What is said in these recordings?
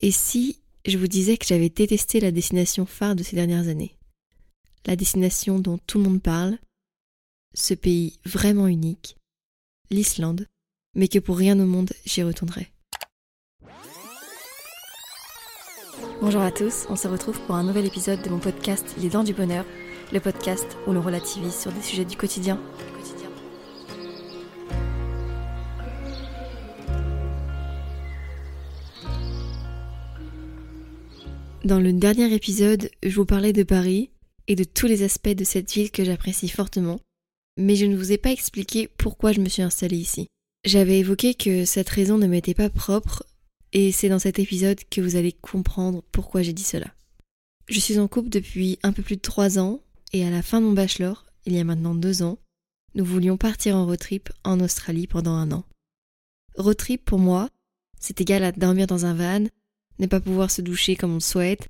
Et si je vous disais que j'avais détesté la destination phare de ces dernières années? La destination dont tout le monde parle, ce pays vraiment unique, l'Islande, mais que pour rien au monde j'y retournerai. Bonjour à tous, on se retrouve pour un nouvel épisode de mon podcast Les Dents du Bonheur, le podcast où l'on relativise sur des sujets du quotidien. Dans le dernier épisode, je vous parlais de Paris et de tous les aspects de cette ville que j'apprécie fortement, mais je ne vous ai pas expliqué pourquoi je me suis installée ici. J'avais évoqué que cette raison ne m'était pas propre, et c'est dans cet épisode que vous allez comprendre pourquoi j'ai dit cela. Je suis en couple depuis un peu plus de trois ans, et à la fin de mon bachelor, il y a maintenant deux ans, nous voulions partir en road trip en Australie pendant un an. Road trip pour moi, c'est égal à dormir dans un van, ne pas pouvoir se doucher comme on souhaite,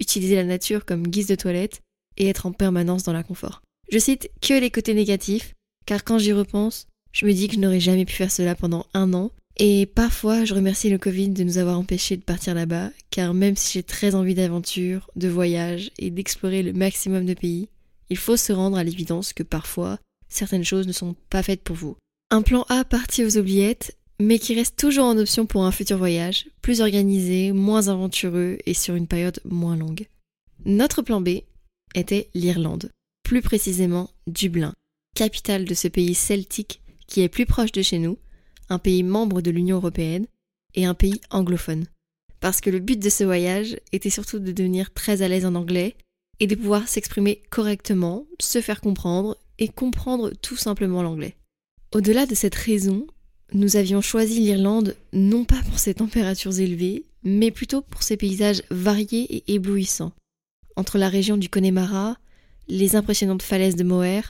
utiliser la nature comme guise de toilette et être en permanence dans l'inconfort. Je cite que les côtés négatifs, car quand j'y repense, je me dis que je n'aurais jamais pu faire cela pendant un an, et parfois je remercie le Covid de nous avoir empêchés de partir là-bas, car même si j'ai très envie d'aventure, de voyage et d'explorer le maximum de pays, il faut se rendre à l'évidence que parfois certaines choses ne sont pas faites pour vous. Un plan A parti aux oubliettes, mais qui reste toujours en option pour un futur voyage, plus organisé, moins aventureux et sur une période moins longue. Notre plan B était l'Irlande, plus précisément Dublin, capitale de ce pays celtique qui est plus proche de chez nous, un pays membre de l'Union européenne et un pays anglophone. Parce que le but de ce voyage était surtout de devenir très à l'aise en anglais et de pouvoir s'exprimer correctement, se faire comprendre et comprendre tout simplement l'anglais. Au-delà de cette raison, nous avions choisi l'Irlande non pas pour ses températures élevées, mais plutôt pour ses paysages variés et éblouissants. Entre la région du Connemara, les impressionnantes falaises de Moher,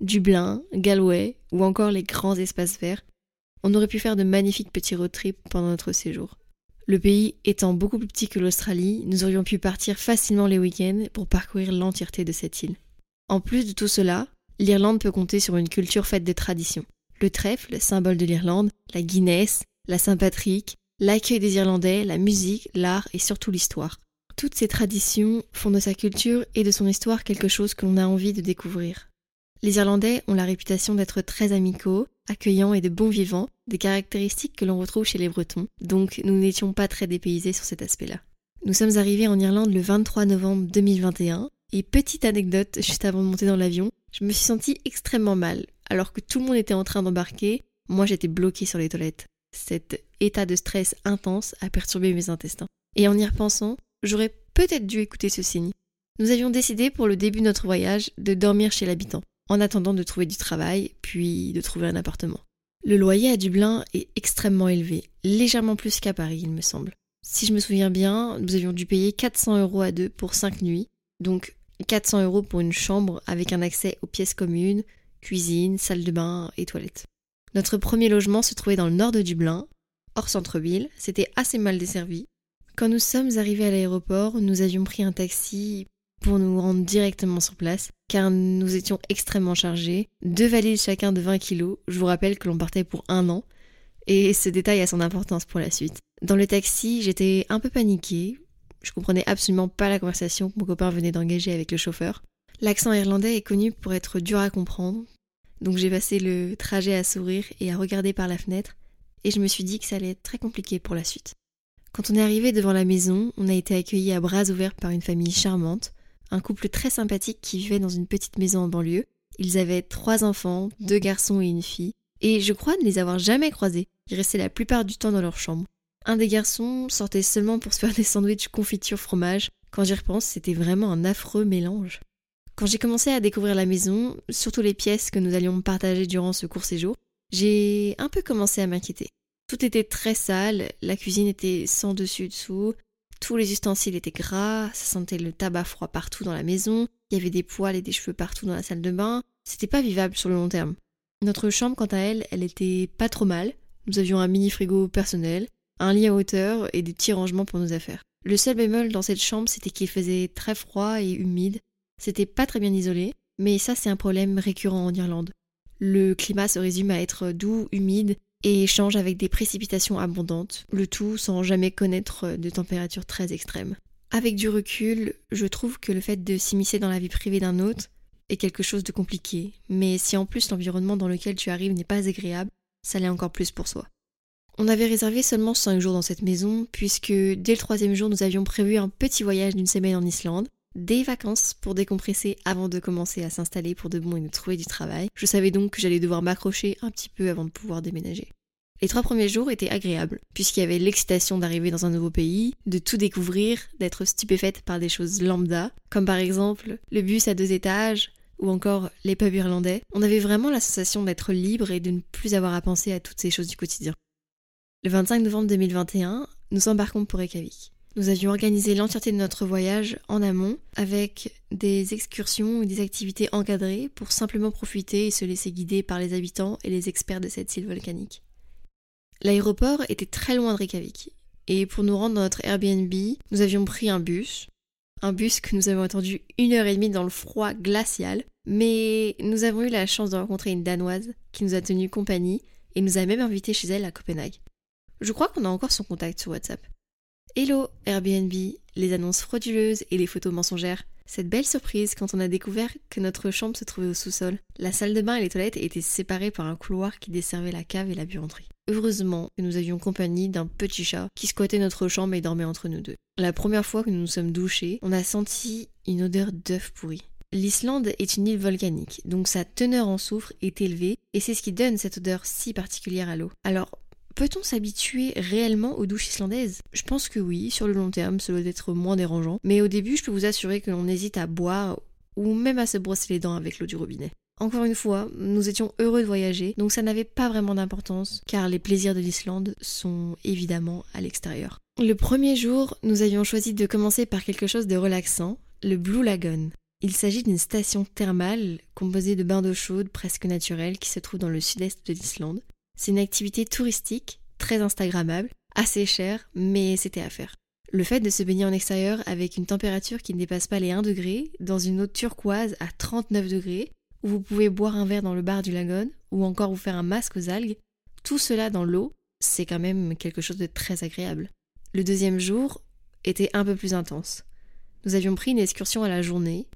Dublin, Galway ou encore les grands espaces verts, on aurait pu faire de magnifiques petits road trips pendant notre séjour. Le pays étant beaucoup plus petit que l'Australie, nous aurions pu partir facilement les week-ends pour parcourir l'entièreté de cette île. En plus de tout cela, l'Irlande peut compter sur une culture faite de traditions le trèfle, symbole de l'Irlande, la Guinness, la Saint-Patrick, l'accueil des Irlandais, la musique, l'art et surtout l'histoire. Toutes ces traditions font de sa culture et de son histoire quelque chose que l'on a envie de découvrir. Les Irlandais ont la réputation d'être très amicaux, accueillants et de bons vivants, des caractéristiques que l'on retrouve chez les Bretons, donc nous n'étions pas très dépaysés sur cet aspect-là. Nous sommes arrivés en Irlande le 23 novembre 2021, et petite anecdote, juste avant de monter dans l'avion, je me suis sentie extrêmement mal, alors que tout le monde était en train d'embarquer, moi j'étais bloquée sur les toilettes. Cet état de stress intense a perturbé mes intestins. Et en y repensant, j'aurais peut-être dû écouter ce signe. Nous avions décidé pour le début de notre voyage de dormir chez l'habitant, en attendant de trouver du travail, puis de trouver un appartement. Le loyer à Dublin est extrêmement élevé, légèrement plus qu'à Paris, il me semble. Si je me souviens bien, nous avions dû payer 400 euros à deux pour 5 nuits, donc 400 euros pour une chambre avec un accès aux pièces communes, cuisine, salle de bain et toilettes. Notre premier logement se trouvait dans le nord de Dublin, hors centre-ville, c'était assez mal desservi. Quand nous sommes arrivés à l'aéroport, nous avions pris un taxi pour nous rendre directement sur place, car nous étions extrêmement chargés, deux valises chacun de 20 kilos, je vous rappelle que l'on partait pour un an, et ce détail a son importance pour la suite. Dans le taxi, j'étais un peu paniquée, je comprenais absolument pas la conversation que mon copain venait d'engager avec le chauffeur. L'accent irlandais est connu pour être dur à comprendre, donc j'ai passé le trajet à sourire et à regarder par la fenêtre, et je me suis dit que ça allait être très compliqué pour la suite. Quand on est arrivé devant la maison, on a été accueillis à bras ouverts par une famille charmante, un couple très sympathique qui vivait dans une petite maison en banlieue. Ils avaient trois enfants, deux garçons et une fille, et je crois ne les avoir jamais croisés. Ils restaient la plupart du temps dans leur chambre. Un des garçons sortait seulement pour se faire des sandwichs confiture fromage. Quand j'y repense, c'était vraiment un affreux mélange. Quand j'ai commencé à découvrir la maison, surtout les pièces que nous allions partager durant ce court séjour, j'ai un peu commencé à m'inquiéter. Tout était très sale, la cuisine était sans dessus-dessous, tous les ustensiles étaient gras, ça sentait le tabac froid partout dans la maison, il y avait des poils et des cheveux partout dans la salle de bain, c'était pas vivable sur le long terme. Notre chambre, quant à elle, elle était pas trop mal. Nous avions un mini frigo personnel, un lit à hauteur et des petits rangements pour nos affaires. Le seul bémol dans cette chambre, c'était qu'il faisait très froid et humide, c'était pas très bien isolé, mais ça c'est un problème récurrent en Irlande. Le climat se résume à être doux, humide et change avec des précipitations abondantes, le tout sans jamais connaître de températures très extrêmes. Avec du recul, je trouve que le fait de s'immiscer dans la vie privée d'un autre est quelque chose de compliqué, mais si en plus l'environnement dans lequel tu arrives n'est pas agréable, ça l'est encore plus pour soi. On avait réservé seulement 5 jours dans cette maison, puisque dès le troisième jour, nous avions prévu un petit voyage d'une semaine en Islande, des vacances pour décompresser avant de commencer à s'installer pour de bon et nous trouver du travail. Je savais donc que j'allais devoir m'accrocher un petit peu avant de pouvoir déménager. Les trois premiers jours étaient agréables, puisqu'il y avait l'excitation d'arriver dans un nouveau pays, de tout découvrir, d'être stupéfaite par des choses lambda, comme par exemple le bus à deux étages, ou encore les pubs irlandais. On avait vraiment la sensation d'être libre et de ne plus avoir à penser à toutes ces choses du quotidien. Le 25 novembre 2021, nous embarquons pour Reykjavik. Nous avions organisé l'entièreté de notre voyage en amont avec des excursions et des activités encadrées pour simplement profiter et se laisser guider par les habitants et les experts de cette île volcanique. L'aéroport était très loin de Reykjavik et pour nous rendre dans notre Airbnb, nous avions pris un bus. Un bus que nous avons attendu une heure et demie dans le froid glacial, mais nous avons eu la chance de rencontrer une Danoise qui nous a tenu compagnie et nous a même invités chez elle à Copenhague. Je crois qu'on a encore son contact sur WhatsApp. Hello Airbnb, les annonces frauduleuses et les photos mensongères. Cette belle surprise quand on a découvert que notre chambre se trouvait au sous-sol. La salle de bain et les toilettes étaient séparées par un couloir qui desservait la cave et la buanderie. Heureusement que nous avions compagnie d'un petit chat qui squattait notre chambre et dormait entre nous deux. La première fois que nous nous sommes douchés, on a senti une odeur d'œuf pourri. L'Islande est une île volcanique, donc sa teneur en soufre est élevée, et c'est ce qui donne cette odeur si particulière à l'eau. Alors, Peut-on s'habituer réellement aux douches islandaises? Je pense que oui, sur le long terme, cela doit être moins dérangeant. Mais au début, je peux vous assurer que l'on hésite à boire ou même à se brosser les dents avec l'eau du robinet. Encore une fois, nous étions heureux de voyager, donc ça n'avait pas vraiment d'importance, car les plaisirs de l'Islande sont évidemment à l'extérieur. Le premier jour, nous avions choisi de commencer par quelque chose de relaxant, le Blue Lagoon. Il s'agit d'une station thermale composée de bains d'eau chaude presque naturels qui se trouve dans le sud-est de l'Islande. C'est une activité touristique, très instagrammable, assez chère, mais c'était à faire. Le fait de se baigner en extérieur avec une température qui ne dépasse pas les 1 degré, dans une eau turquoise à 39 degrés, où vous pouvez boire un verre dans le bar du lagon, ou encore vous faire un masque aux algues, tout cela dans l'eau, c'est quand même quelque chose de très agréable. Le deuxième jour était un peu plus intense. Nous avions pris une excursion à la journée.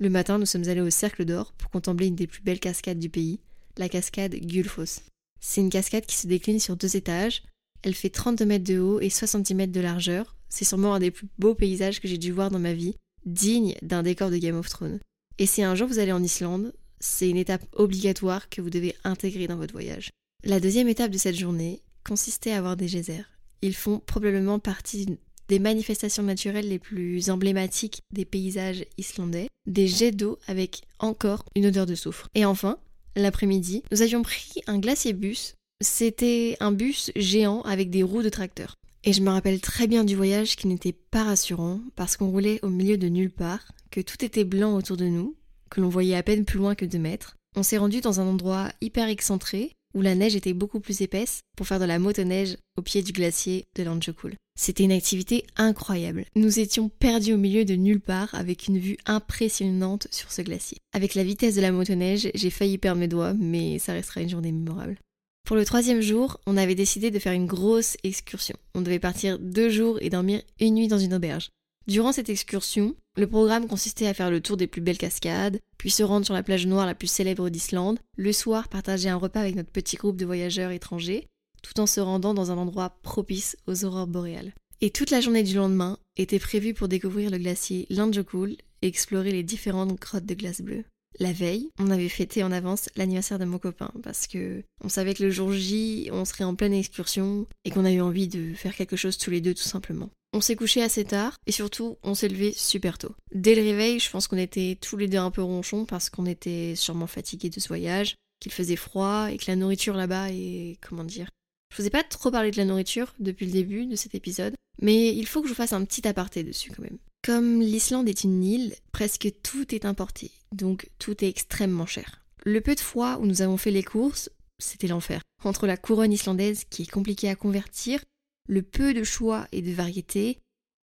Le matin, nous sommes allés au Cercle d'Or pour contempler une des plus belles cascades du pays, la cascade Gulfos. C'est une cascade qui se décline sur deux étages. Elle fait 32 mètres de haut et 70 mètres de largeur. C'est sûrement un des plus beaux paysages que j'ai dû voir dans ma vie, digne d'un décor de Game of Thrones. Et si un jour vous allez en Islande, c'est une étape obligatoire que vous devez intégrer dans votre voyage. La deuxième étape de cette journée consistait à voir des geysers. Ils font probablement partie des manifestations naturelles les plus emblématiques des paysages islandais, des jets d'eau avec encore une odeur de soufre. Et enfin, l'après-midi, nous avions pris un glacier bus. C'était un bus géant avec des roues de tracteur. Et je me rappelle très bien du voyage qui n'était pas rassurant parce qu'on roulait au milieu de nulle part, que tout était blanc autour de nous, que l'on voyait à peine plus loin que deux mètres. On s'est rendu dans un endroit hyper excentré où la neige était beaucoup plus épaisse pour faire de la motoneige au pied du glacier de Lanjokul. C'était une activité incroyable. Nous étions perdus au milieu de nulle part avec une vue impressionnante sur ce glacier. Avec la vitesse de la motoneige, j'ai failli perdre mes doigts, mais ça restera une journée mémorable. Pour le troisième jour, on avait décidé de faire une grosse excursion. On devait partir deux jours et dormir une nuit dans une auberge. Durant cette excursion, le programme consistait à faire le tour des plus belles cascades, puis se rendre sur la plage noire la plus célèbre d'Islande, le soir partager un repas avec notre petit groupe de voyageurs étrangers, tout en se rendant dans un endroit propice aux aurores boréales. Et toute la journée du lendemain était prévue pour découvrir le glacier Landjokul et explorer les différentes grottes de glace bleue. La veille, on avait fêté en avance l'anniversaire de mon copain parce que on savait que le jour J, on serait en pleine excursion et qu'on a eu envie de faire quelque chose tous les deux tout simplement. On s'est couché assez tard et surtout on s'est levé super tôt. Dès le réveil, je pense qu'on était tous les deux un peu ronchons parce qu'on était sûrement fatigués de ce voyage, qu'il faisait froid et que la nourriture là-bas est comment dire je vous ai pas trop parlé de la nourriture depuis le début de cet épisode, mais il faut que je vous fasse un petit aparté dessus quand même. Comme l'Islande est une île, presque tout est importé, donc tout est extrêmement cher. Le peu de fois où nous avons fait les courses, c'était l'enfer. Entre la couronne islandaise qui est compliquée à convertir, le peu de choix et de variété,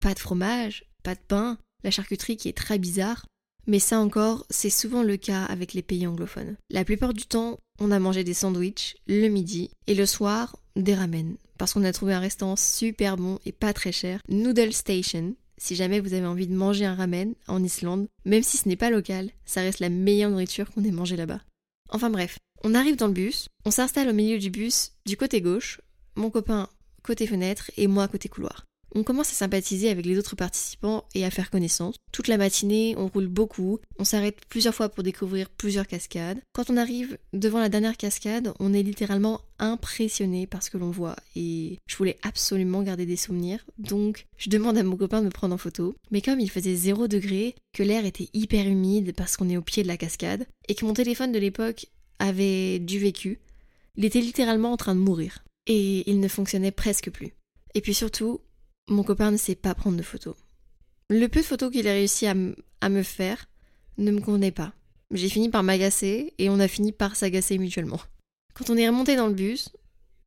pas de fromage, pas de pain, la charcuterie qui est très bizarre, mais ça encore, c'est souvent le cas avec les pays anglophones. La plupart du temps, on a mangé des sandwichs le midi et le soir des ramen parce qu'on a trouvé un restaurant super bon et pas très cher, Noodle Station. Si jamais vous avez envie de manger un ramen en Islande, même si ce n'est pas local, ça reste la meilleure nourriture qu'on ait mangée là-bas. Enfin bref, on arrive dans le bus, on s'installe au milieu du bus du côté gauche, mon copain côté fenêtre et moi côté couloir. On commence à sympathiser avec les autres participants et à faire connaissance. Toute la matinée, on roule beaucoup, on s'arrête plusieurs fois pour découvrir plusieurs cascades. Quand on arrive devant la dernière cascade, on est littéralement impressionné par ce que l'on voit et je voulais absolument garder des souvenirs, donc je demande à mon copain de me prendre en photo. Mais comme il faisait 0 degré, que l'air était hyper humide parce qu'on est au pied de la cascade et que mon téléphone de l'époque avait du vécu, il était littéralement en train de mourir et il ne fonctionnait presque plus. Et puis surtout, mon copain ne sait pas prendre de photos. Le peu de photos qu'il a réussi à, me faire ne me convenait pas. J'ai fini par m'agacer et on a fini par s'agacer mutuellement. Quand on est remonté dans le bus,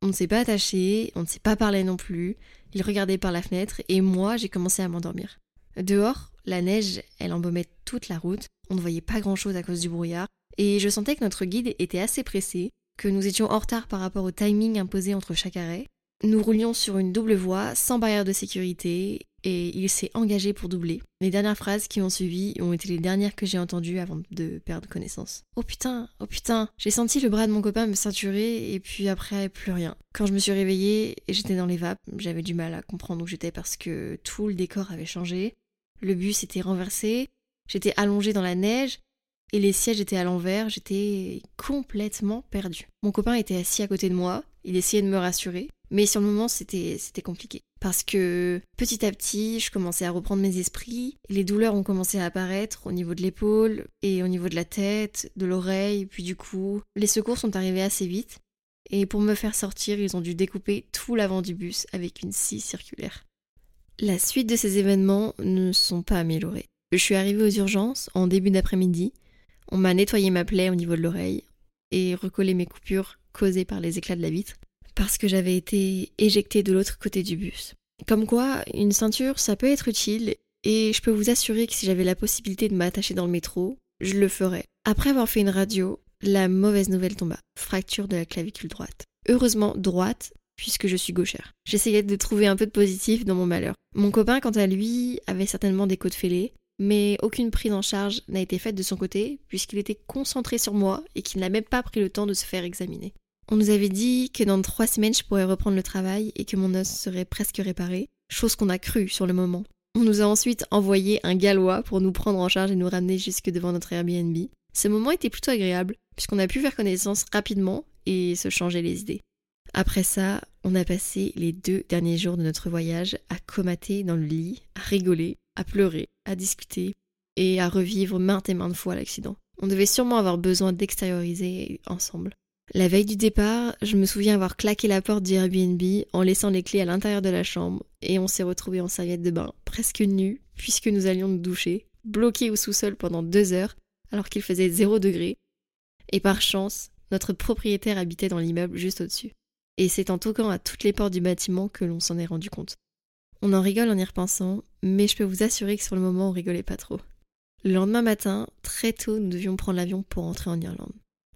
on ne s'est pas attaché, on ne s'est pas parlé non plus. Il regardait par la fenêtre et moi j'ai commencé à m'endormir. Dehors, la neige, elle embaumait toute la route, on ne voyait pas grand chose à cause du brouillard, et je sentais que notre guide était assez pressé, que nous étions en retard par rapport au timing imposé entre chaque arrêt, nous roulions sur une double voie, sans barrière de sécurité, et il s'est engagé pour doubler. Les dernières phrases qui ont suivi ont été les dernières que j'ai entendues avant de perdre connaissance. Oh putain, oh putain, j'ai senti le bras de mon copain me ceinturer et puis après plus rien. Quand je me suis réveillée, j'étais dans les vapes, j'avais du mal à comprendre où j'étais parce que tout le décor avait changé. Le bus était renversé, j'étais allongée dans la neige et les sièges étaient à l'envers, j'étais complètement perdue. Mon copain était assis à côté de moi, il essayait de me rassurer, mais sur le moment, c'était, compliqué. Parce que petit à petit, je commençais à reprendre mes esprits. Les douleurs ont commencé à apparaître au niveau de l'épaule et au niveau de la tête, de l'oreille, puis du cou. Les secours sont arrivés assez vite. Et pour me faire sortir, ils ont dû découper tout l'avant du bus avec une scie circulaire. La suite de ces événements ne sont pas améliorés. Je suis arrivée aux urgences en début d'après-midi. On m'a nettoyé ma plaie au niveau de l'oreille et recollé mes coupures causées par les éclats de la vitre parce que j'avais été éjectée de l'autre côté du bus. Comme quoi, une ceinture, ça peut être utile, et je peux vous assurer que si j'avais la possibilité de m'attacher dans le métro, je le ferais. Après avoir fait une radio, la mauvaise nouvelle tomba. Fracture de la clavicule droite. Heureusement droite, puisque je suis gauchère. J'essayais de trouver un peu de positif dans mon malheur. Mon copain, quant à lui, avait certainement des côtes fêlées, mais aucune prise en charge n'a été faite de son côté, puisqu'il était concentré sur moi et qu'il n'a même pas pris le temps de se faire examiner. On nous avait dit que dans trois semaines je pourrais reprendre le travail et que mon os serait presque réparé, chose qu'on a cru sur le moment. On nous a ensuite envoyé un gallois pour nous prendre en charge et nous ramener jusque devant notre Airbnb. Ce moment était plutôt agréable, puisqu'on a pu faire connaissance rapidement et se changer les idées. Après ça, on a passé les deux derniers jours de notre voyage à comater dans le lit, à rigoler, à pleurer, à discuter et à revivre maintes et maintes fois l'accident. On devait sûrement avoir besoin d'extérioriser ensemble. La veille du départ, je me souviens avoir claqué la porte du Airbnb en laissant les clés à l'intérieur de la chambre et on s'est retrouvés en serviette de bain, presque nus, puisque nous allions nous doucher, bloqués au sous-sol pendant deux heures alors qu'il faisait zéro degré. Et par chance, notre propriétaire habitait dans l'immeuble juste au-dessus. Et c'est en toquant à toutes les portes du bâtiment que l'on s'en est rendu compte. On en rigole en y repensant, mais je peux vous assurer que sur le moment on rigolait pas trop. Le lendemain matin, très tôt, nous devions prendre l'avion pour rentrer en Irlande.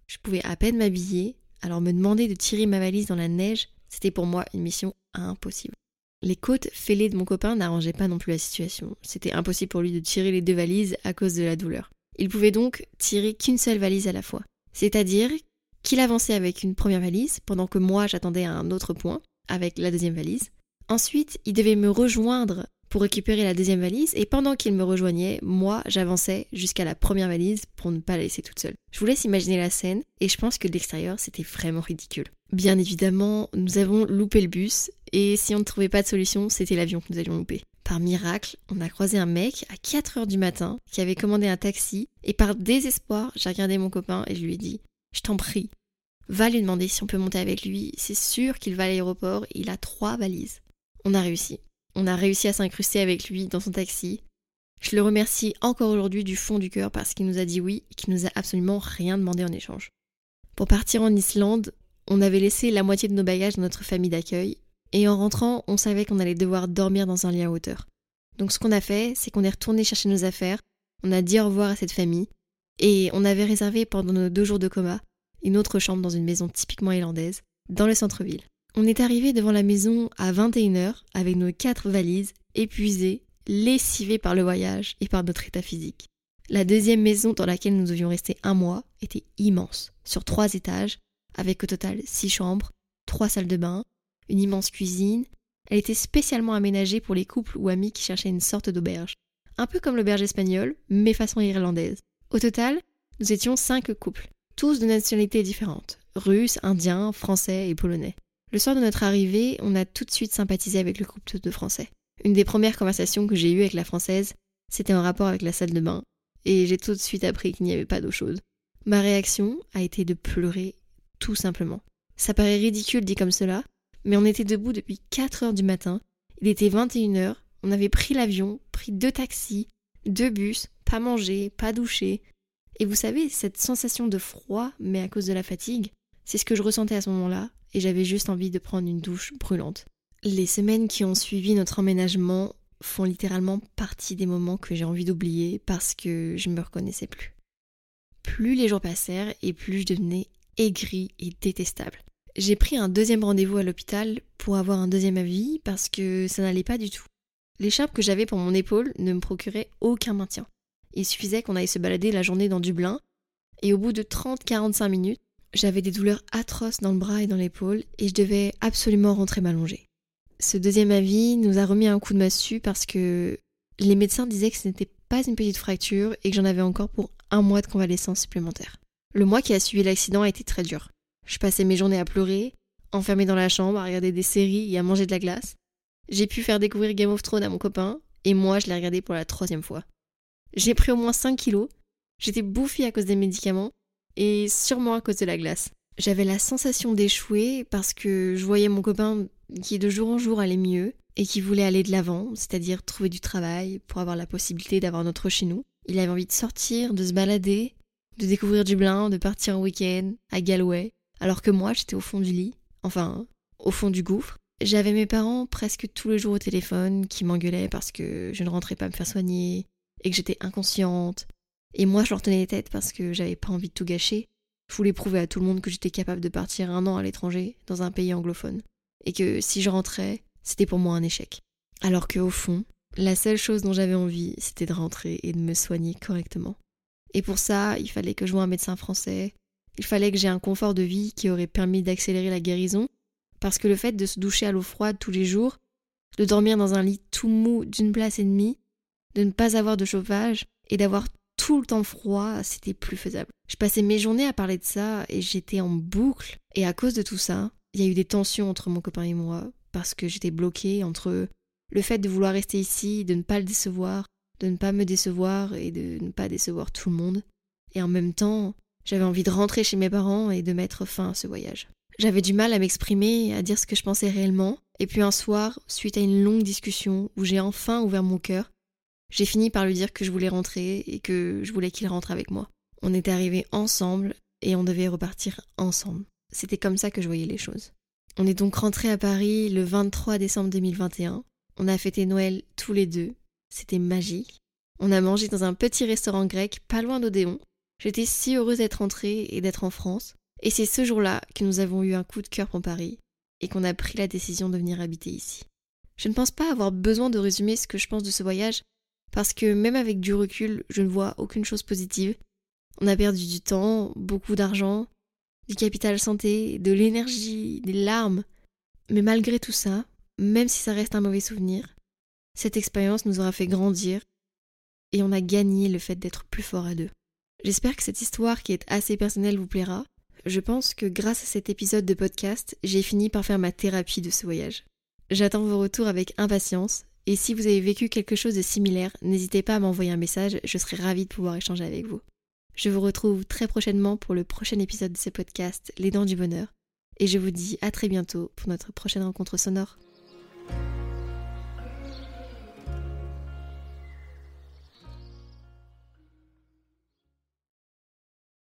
Je pouvais à peine m'habiller, alors me demander de tirer ma valise dans la neige, c'était pour moi une mission impossible. Les côtes fêlées de mon copain n'arrangeaient pas non plus la situation. C'était impossible pour lui de tirer les deux valises à cause de la douleur. Il pouvait donc tirer qu'une seule valise à la fois. C'est-à-dire qu'il avançait avec une première valise pendant que moi j'attendais à un autre point avec la deuxième valise. Ensuite, il devait me rejoindre pour récupérer la deuxième valise et pendant qu'il me rejoignait, moi j'avançais jusqu'à la première valise pour ne pas la laisser toute seule. Je vous laisse imaginer la scène et je pense que de l'extérieur c'était vraiment ridicule. Bien évidemment, nous avons loupé le bus et si on ne trouvait pas de solution, c'était l'avion que nous allions louper. Par miracle, on a croisé un mec à 4h du matin qui avait commandé un taxi et par désespoir, j'ai regardé mon copain et je lui ai dit Je t'en prie, va lui demander si on peut monter avec lui, c'est sûr qu'il va à l'aéroport, il a trois valises. On a réussi. On a réussi à s'incruster avec lui dans son taxi. Je le remercie encore aujourd'hui du fond du cœur parce qu'il nous a dit oui et qu'il nous a absolument rien demandé en échange. Pour partir en Islande, on avait laissé la moitié de nos bagages dans notre famille d'accueil et en rentrant, on savait qu'on allait devoir dormir dans un lit à hauteur. Donc ce qu'on a fait, c'est qu'on est retourné chercher nos affaires, on a dit au revoir à cette famille et on avait réservé pendant nos deux jours de coma une autre chambre dans une maison typiquement irlandaise, dans le centre-ville. On est arrivé devant la maison à 21h avec nos quatre valises, épuisées, lessivées par le voyage et par notre état physique. La deuxième maison dans laquelle nous devions rester un mois était immense, sur trois étages, avec au total six chambres, trois salles de bain, une immense cuisine. Elle était spécialement aménagée pour les couples ou amis qui cherchaient une sorte d'auberge. Un peu comme l'auberge espagnole, mais façon irlandaise. Au total, nous étions cinq couples, tous de nationalités différentes russes, indiens, français et polonais. Le soir de notre arrivée, on a tout de suite sympathisé avec le couple de français. Une des premières conversations que j'ai eues avec la française, c'était en rapport avec la salle de bain, et j'ai tout de suite appris qu'il n'y avait pas d'eau chaude. Ma réaction a été de pleurer, tout simplement. Ça paraît ridicule dit comme cela, mais on était debout depuis 4 heures du matin, il était 21 heures, on avait pris l'avion, pris deux taxis, deux bus, pas mangé, pas douché. Et vous savez, cette sensation de froid, mais à cause de la fatigue, c'est ce que je ressentais à ce moment-là, et j'avais juste envie de prendre une douche brûlante. Les semaines qui ont suivi notre emménagement font littéralement partie des moments que j'ai envie d'oublier parce que je me reconnaissais plus. Plus les jours passèrent et plus je devenais aigrie et détestable. J'ai pris un deuxième rendez-vous à l'hôpital pour avoir un deuxième avis parce que ça n'allait pas du tout. L'écharpe que j'avais pour mon épaule ne me procurait aucun maintien. Il suffisait qu'on aille se balader la journée dans Dublin, et au bout de 30-45 minutes, j'avais des douleurs atroces dans le bras et dans l'épaule, et je devais absolument rentrer m'allonger. Ce deuxième avis nous a remis un coup de massue parce que les médecins disaient que ce n'était pas une petite fracture et que j'en avais encore pour un mois de convalescence supplémentaire. Le mois qui a suivi l'accident a été très dur. Je passais mes journées à pleurer, enfermée dans la chambre, à regarder des séries et à manger de la glace. J'ai pu faire découvrir Game of Thrones à mon copain, et moi je l'ai regardé pour la troisième fois. J'ai pris au moins 5 kilos, j'étais bouffie à cause des médicaments, et sûrement à cause de la glace. J'avais la sensation d'échouer parce que je voyais mon copain qui de jour en jour allait mieux et qui voulait aller de l'avant, c'est-à-dire trouver du travail pour avoir la possibilité d'avoir notre chez nous. Il avait envie de sortir, de se balader, de découvrir Dublin, de partir en week-end à Galway, alors que moi j'étais au fond du lit, enfin au fond du gouffre, j'avais mes parents presque tous les jours au téléphone qui m'engueulaient parce que je ne rentrais pas me faire soigner et que j'étais inconsciente. Et moi, je leur tenais les têtes parce que j'avais pas envie de tout gâcher. Je voulais prouver à tout le monde que j'étais capable de partir un an à l'étranger, dans un pays anglophone. Et que si je rentrais, c'était pour moi un échec. Alors qu'au fond, la seule chose dont j'avais envie, c'était de rentrer et de me soigner correctement. Et pour ça, il fallait que je voie un médecin français, il fallait que j'ai un confort de vie qui aurait permis d'accélérer la guérison, parce que le fait de se doucher à l'eau froide tous les jours, de dormir dans un lit tout mou d'une place et demie, de ne pas avoir de chauffage et d'avoir tout le temps froid, c'était plus faisable. Je passais mes journées à parler de ça et j'étais en boucle. Et à cause de tout ça, il y a eu des tensions entre mon copain et moi parce que j'étais bloquée entre le fait de vouloir rester ici, de ne pas le décevoir, de ne pas me décevoir et de ne pas décevoir tout le monde. Et en même temps, j'avais envie de rentrer chez mes parents et de mettre fin à ce voyage. J'avais du mal à m'exprimer, à dire ce que je pensais réellement, et puis un soir, suite à une longue discussion où j'ai enfin ouvert mon cœur, j'ai fini par lui dire que je voulais rentrer et que je voulais qu'il rentre avec moi. On était arrivés ensemble et on devait repartir ensemble. C'était comme ça que je voyais les choses. On est donc rentrés à Paris le 23 décembre 2021. On a fêté Noël tous les deux. C'était magique. On a mangé dans un petit restaurant grec pas loin d'Odéon. J'étais si heureuse d'être rentrée et d'être en France. Et c'est ce jour-là que nous avons eu un coup de cœur pour Paris et qu'on a pris la décision de venir habiter ici. Je ne pense pas avoir besoin de résumer ce que je pense de ce voyage, parce que même avec du recul, je ne vois aucune chose positive. On a perdu du temps, beaucoup d'argent, du capital santé, de l'énergie, des larmes. Mais malgré tout ça, même si ça reste un mauvais souvenir, cette expérience nous aura fait grandir et on a gagné le fait d'être plus fort à deux. J'espère que cette histoire qui est assez personnelle vous plaira je pense que grâce à cet épisode de podcast, j'ai fini par faire ma thérapie de ce voyage. J'attends vos retours avec impatience, et si vous avez vécu quelque chose de similaire, n'hésitez pas à m'envoyer un message, je serai ravie de pouvoir échanger avec vous. Je vous retrouve très prochainement pour le prochain épisode de ce podcast, Les Dents du Bonheur, et je vous dis à très bientôt pour notre prochaine rencontre sonore.